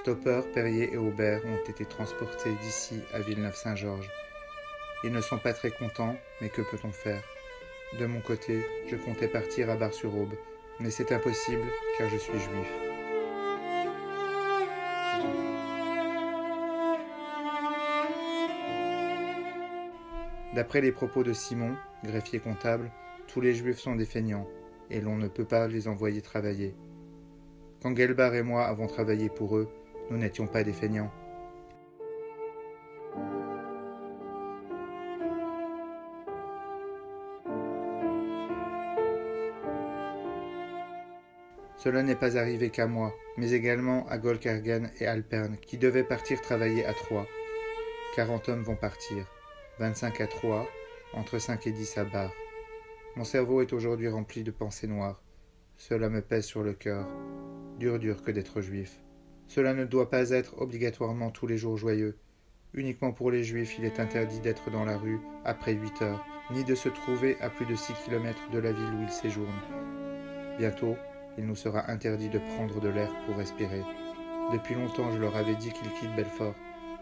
Stopper, Perrier et Aubert ont été transportés d'ici à Villeneuve-Saint-Georges. Ils ne sont pas très contents, mais que peut-on faire? De mon côté, je comptais partir à Bar-sur-Aube, mais c'est impossible car je suis juif. D'après les propos de Simon, greffier comptable, tous les juifs sont des feignants, et l'on ne peut pas les envoyer travailler. Quand Gelbar et moi avons travaillé pour eux, nous n'étions pas des feignants. Cela n'est pas arrivé qu'à moi, mais également à Golkargan et Alperne, qui devaient partir travailler à Troyes. 40 hommes vont partir, 25 à Troyes, entre 5 et 10 à Bar. Mon cerveau est aujourd'hui rempli de pensées noires. Cela me pèse sur le cœur. Dur dur que d'être juif. Cela ne doit pas être obligatoirement tous les jours joyeux. Uniquement pour les juifs, il est interdit d'être dans la rue après 8 heures, ni de se trouver à plus de 6 kilomètres de la ville où ils séjournent. Bientôt, il nous sera interdit de prendre de l'air pour respirer. Depuis longtemps, je leur avais dit qu'ils quittent Belfort.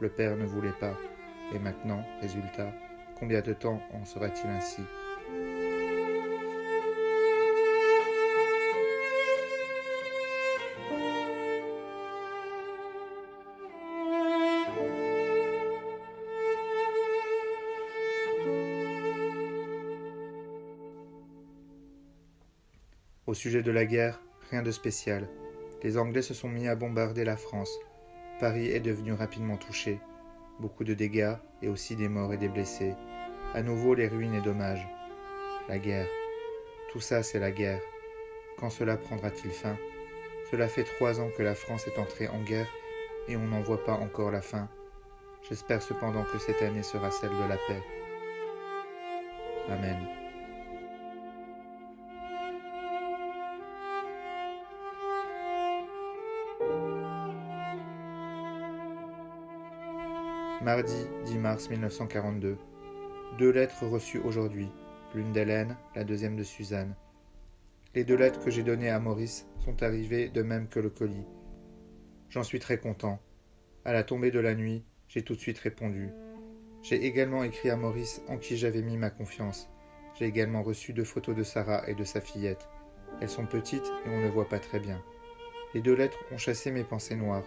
Le père ne voulait pas. Et maintenant, résultat, combien de temps en sera-t-il ainsi? Au sujet de la guerre, rien de spécial. Les Anglais se sont mis à bombarder la France. Paris est devenu rapidement touché. Beaucoup de dégâts et aussi des morts et des blessés. À nouveau les ruines et dommages. La guerre. Tout ça, c'est la guerre. Quand cela prendra-t-il fin? Cela fait trois ans que la France est entrée en guerre et on n'en voit pas encore la fin. J'espère cependant que cette année sera celle de la paix. Amen. Mardi 10 mars 1942. Deux lettres reçues aujourd'hui, l'une d'Hélène, la deuxième de Suzanne. Les deux lettres que j'ai données à Maurice sont arrivées de même que le colis. J'en suis très content. À la tombée de la nuit, j'ai tout de suite répondu. J'ai également écrit à Maurice en qui j'avais mis ma confiance. J'ai également reçu deux photos de Sarah et de sa fillette. Elles sont petites et on ne voit pas très bien. Les deux lettres ont chassé mes pensées noires.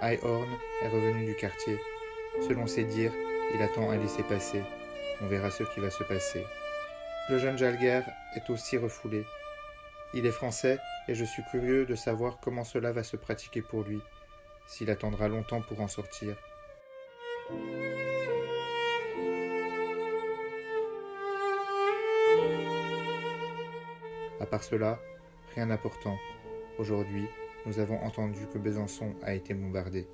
Horn est revenu du quartier. Selon ses dires, il attend un laisser-passer. On verra ce qui va se passer. Le jeune Jalger est aussi refoulé. Il est français et je suis curieux de savoir comment cela va se pratiquer pour lui, s'il attendra longtemps pour en sortir. À part cela, rien d'important. Aujourd'hui, nous avons entendu que Besançon a été bombardé.